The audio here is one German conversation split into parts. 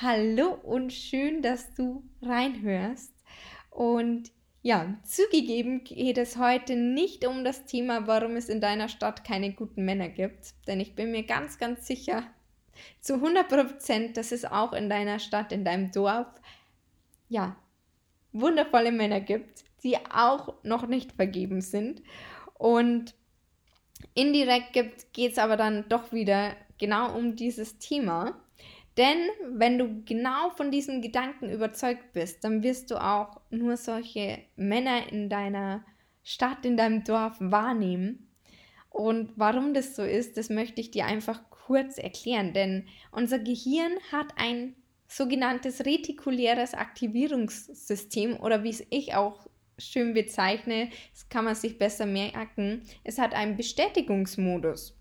Hallo und schön, dass du reinhörst. Und ja, zugegeben geht es heute nicht um das Thema, warum es in deiner Stadt keine guten Männer gibt, denn ich bin mir ganz, ganz sicher, zu 100 Prozent, dass es auch in deiner Stadt, in deinem Dorf, ja, wundervolle Männer gibt, die auch noch nicht vergeben sind. Und indirekt geht es aber dann doch wieder genau um dieses Thema. Denn wenn du genau von diesem Gedanken überzeugt bist, dann wirst du auch nur solche Männer in deiner Stadt, in deinem Dorf wahrnehmen. Und warum das so ist, das möchte ich dir einfach kurz erklären. Denn unser Gehirn hat ein sogenanntes retikuläres Aktivierungssystem oder wie es ich auch schön bezeichne, das kann man sich besser merken, es hat einen Bestätigungsmodus.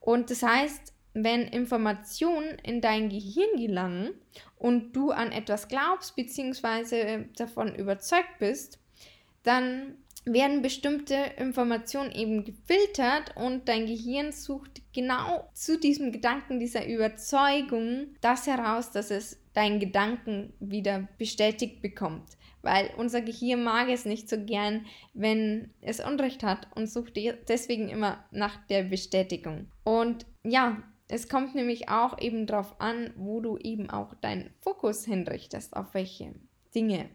Und das heißt, wenn Informationen in dein Gehirn gelangen und du an etwas glaubst bzw. davon überzeugt bist, dann werden bestimmte Informationen eben gefiltert und dein Gehirn sucht genau zu diesem Gedanken, dieser Überzeugung das heraus, dass es deinen Gedanken wieder bestätigt bekommt. Weil unser Gehirn mag es nicht so gern, wenn es Unrecht hat und sucht deswegen immer nach der Bestätigung. Und ja, es kommt nämlich auch eben darauf an, wo du eben auch deinen Fokus hinrichtest, auf welche Dinge.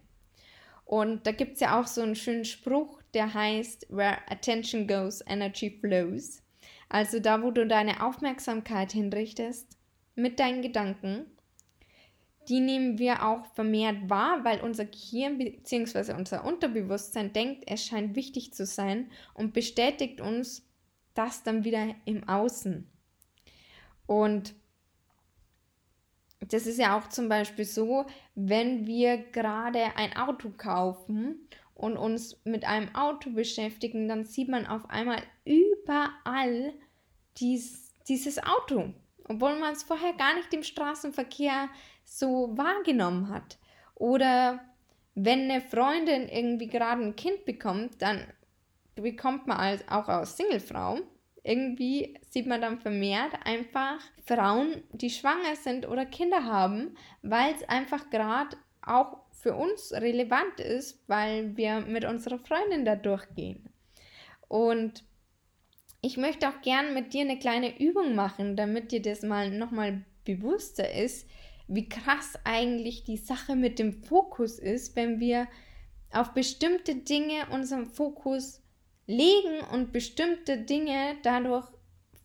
Und da gibt es ja auch so einen schönen Spruch, der heißt, Where attention goes, energy flows. Also da, wo du deine Aufmerksamkeit hinrichtest mit deinen Gedanken, die nehmen wir auch vermehrt wahr, weil unser Gehirn bzw. unser Unterbewusstsein denkt, es scheint wichtig zu sein und bestätigt uns das dann wieder im Außen. Und das ist ja auch zum Beispiel so, wenn wir gerade ein Auto kaufen und uns mit einem Auto beschäftigen, dann sieht man auf einmal überall dies, dieses Auto, obwohl man es vorher gar nicht im Straßenverkehr so wahrgenommen hat. Oder wenn eine Freundin irgendwie gerade ein Kind bekommt, dann bekommt man als, auch als Singlefrau irgendwie sieht man dann vermehrt einfach Frauen, die schwanger sind oder Kinder haben, weil es einfach gerade auch für uns relevant ist, weil wir mit unserer Freundin da durchgehen. Und ich möchte auch gern mit dir eine kleine Übung machen, damit dir das mal nochmal bewusster ist, wie krass eigentlich die Sache mit dem Fokus ist, wenn wir auf bestimmte Dinge unseren Fokus legen und bestimmte Dinge dadurch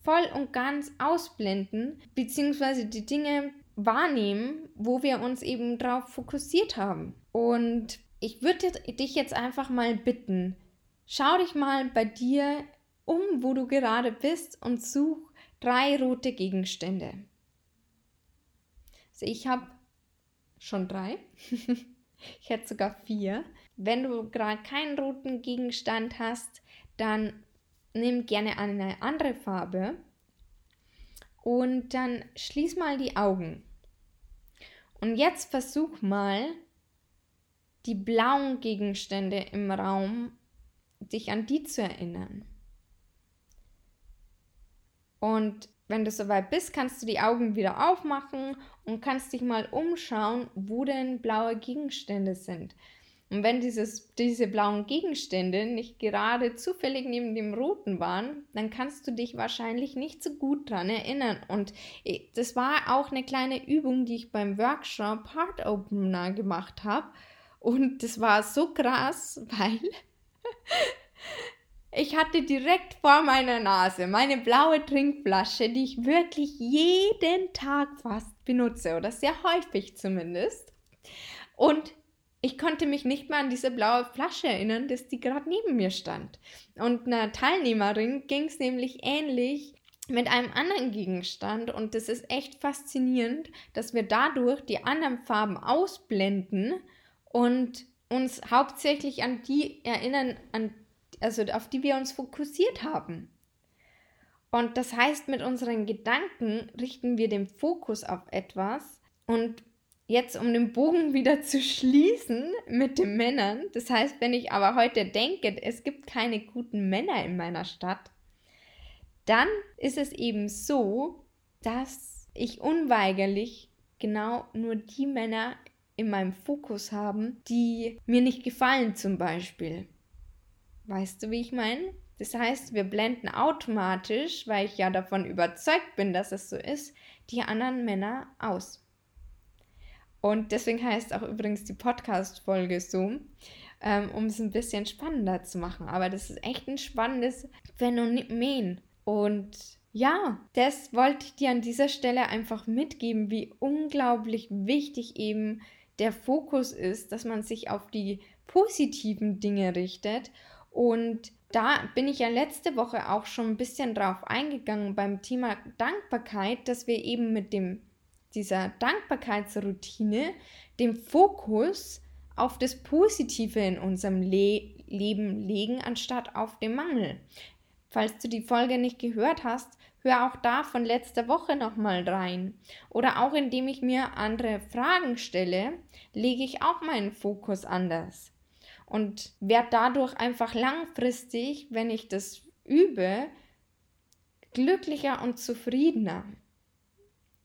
voll und ganz ausblenden, beziehungsweise die Dinge wahrnehmen, wo wir uns eben darauf fokussiert haben. Und ich würde dich jetzt einfach mal bitten, schau dich mal bei dir um, wo du gerade bist und such drei rote Gegenstände. Also ich habe schon drei. ich hätte sogar vier. Wenn du gerade keinen roten Gegenstand hast, dann nimm gerne eine andere Farbe und dann schließ mal die Augen. Und jetzt versuch mal, die blauen Gegenstände im Raum, dich an die zu erinnern. Und wenn du soweit bist, kannst du die Augen wieder aufmachen und kannst dich mal umschauen, wo denn blaue Gegenstände sind. Und wenn dieses, diese blauen Gegenstände nicht gerade zufällig neben dem roten waren, dann kannst du dich wahrscheinlich nicht so gut dran erinnern. Und äh, das war auch eine kleine Übung, die ich beim Workshop Heart Opener gemacht habe. Und das war so krass, weil ich hatte direkt vor meiner Nase meine blaue Trinkflasche, die ich wirklich jeden Tag fast benutze oder sehr häufig zumindest. Und ich konnte mich nicht mal an diese blaue Flasche erinnern, dass die gerade neben mir stand. Und einer Teilnehmerin ging es nämlich ähnlich. mit einem anderen Gegenstand und das ist echt faszinierend, dass wir dadurch die anderen Farben ausblenden und uns hauptsächlich an die erinnern, an, also auf die wir uns fokussiert haben. Und das heißt, mit unseren Gedanken richten wir den Fokus auf etwas und jetzt um den Bogen wieder zu schließen mit den Männern, das heißt, wenn ich aber heute denke, es gibt keine guten Männer in meiner Stadt, dann ist es eben so, dass ich unweigerlich genau nur die Männer in meinem Fokus haben, die mir nicht gefallen zum Beispiel. Weißt du, wie ich meine? Das heißt, wir blenden automatisch, weil ich ja davon überzeugt bin, dass es so ist, die anderen Männer aus. Und deswegen heißt auch übrigens die Podcast-Folge so, ähm, um es ein bisschen spannender zu machen. Aber das ist echt ein spannendes Phänomen. Und ja, das wollte ich dir an dieser Stelle einfach mitgeben, wie unglaublich wichtig eben der Fokus ist, dass man sich auf die positiven Dinge richtet. Und da bin ich ja letzte Woche auch schon ein bisschen drauf eingegangen beim Thema Dankbarkeit, dass wir eben mit dem, dieser Dankbarkeitsroutine den Fokus auf das Positive in unserem Le Leben legen, anstatt auf den Mangel. Falls du die Folge nicht gehört hast, hör auch da von letzter Woche nochmal rein. Oder auch indem ich mir andere Fragen stelle, lege ich auch meinen Fokus anders. Und werde dadurch einfach langfristig, wenn ich das übe, glücklicher und zufriedener.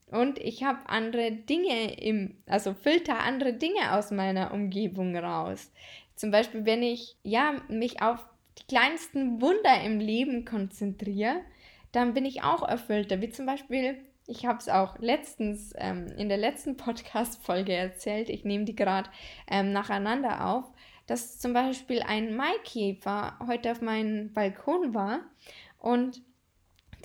Und ich habe andere Dinge im, also filter andere Dinge aus meiner Umgebung raus. Zum Beispiel, wenn ich ja mich auf die kleinsten Wunder im Leben konzentriere, dann bin ich auch erfüllter. Wie zum Beispiel, ich habe es auch letztens ähm, in der letzten Podcast-Folge erzählt, ich nehme die gerade ähm, nacheinander auf, dass zum Beispiel ein Maikäfer heute auf meinem Balkon war und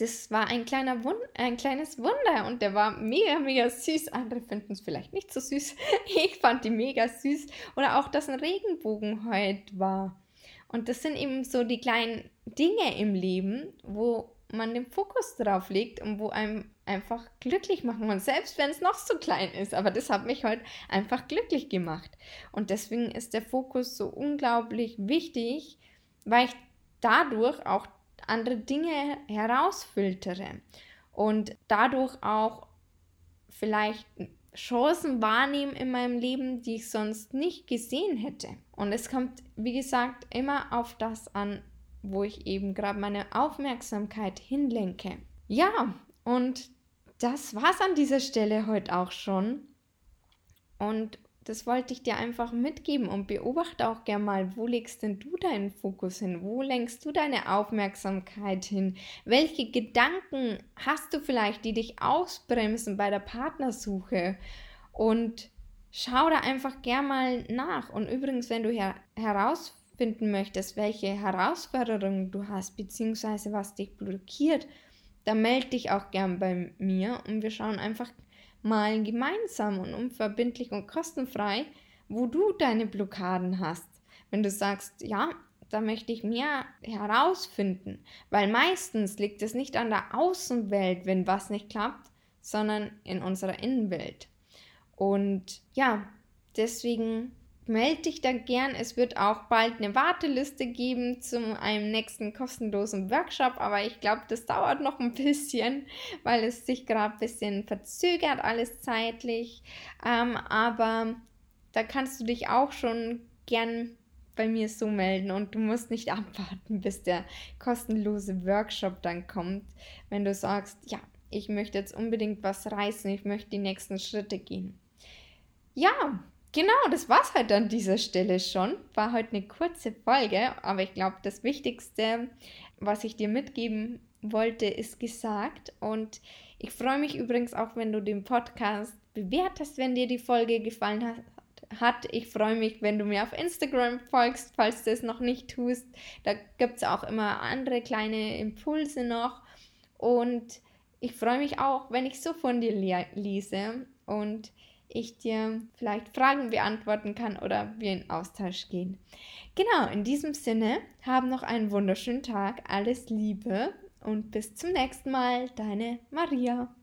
das war ein, kleiner Wund ein kleines Wunder und der war mega, mega süß. Andere finden es vielleicht nicht so süß. Ich fand die mega süß. Oder auch, dass ein Regenbogen heute war. Und das sind eben so die kleinen Dinge im Leben, wo man den Fokus drauf legt und wo einem einfach glücklich machen. Und selbst wenn es noch so klein ist, aber das hat mich heute einfach glücklich gemacht. Und deswegen ist der Fokus so unglaublich wichtig, weil ich dadurch auch andere Dinge herausfiltere und dadurch auch vielleicht Chancen wahrnehmen in meinem Leben, die ich sonst nicht gesehen hätte. Und es kommt, wie gesagt, immer auf das an, wo ich eben gerade meine Aufmerksamkeit hinlenke. Ja, und das war's an dieser Stelle heute auch schon. Und das wollte ich dir einfach mitgeben und beobachte auch gerne mal, wo legst denn du deinen Fokus hin? Wo lenkst du deine Aufmerksamkeit hin? Welche Gedanken hast du vielleicht, die dich ausbremsen bei der Partnersuche? Und schau da einfach gerne mal nach. Und übrigens, wenn du her herausfinden möchtest, welche Herausforderungen du hast, beziehungsweise was dich blockiert, dann melde dich auch gern bei mir und wir schauen einfach mal gemeinsam und unverbindlich und kostenfrei, wo du deine Blockaden hast. Wenn du sagst, ja, da möchte ich mehr herausfinden, weil meistens liegt es nicht an der Außenwelt, wenn was nicht klappt, sondern in unserer Innenwelt. Und ja, deswegen melde dich da gern. Es wird auch bald eine Warteliste geben zu einem nächsten kostenlosen Workshop, aber ich glaube, das dauert noch ein bisschen, weil es sich gerade ein bisschen verzögert, alles zeitlich. Ähm, aber da kannst du dich auch schon gern bei mir so melden und du musst nicht abwarten, bis der kostenlose Workshop dann kommt, wenn du sagst, ja, ich möchte jetzt unbedingt was reißen, ich möchte die nächsten Schritte gehen. Ja, Genau, das war's halt an dieser Stelle schon. War heute eine kurze Folge, aber ich glaube, das Wichtigste, was ich dir mitgeben wollte, ist gesagt. Und ich freue mich übrigens auch, wenn du den Podcast bewertest, wenn dir die Folge gefallen hat. Hat. Ich freue mich, wenn du mir auf Instagram folgst, falls du es noch nicht tust. Da gibt es auch immer andere kleine Impulse noch. Und ich freue mich auch, wenn ich so von dir lese. Und ich dir vielleicht Fragen beantworten kann oder wir in Austausch gehen. Genau, in diesem Sinne, haben noch einen wunderschönen Tag, alles Liebe und bis zum nächsten Mal, deine Maria.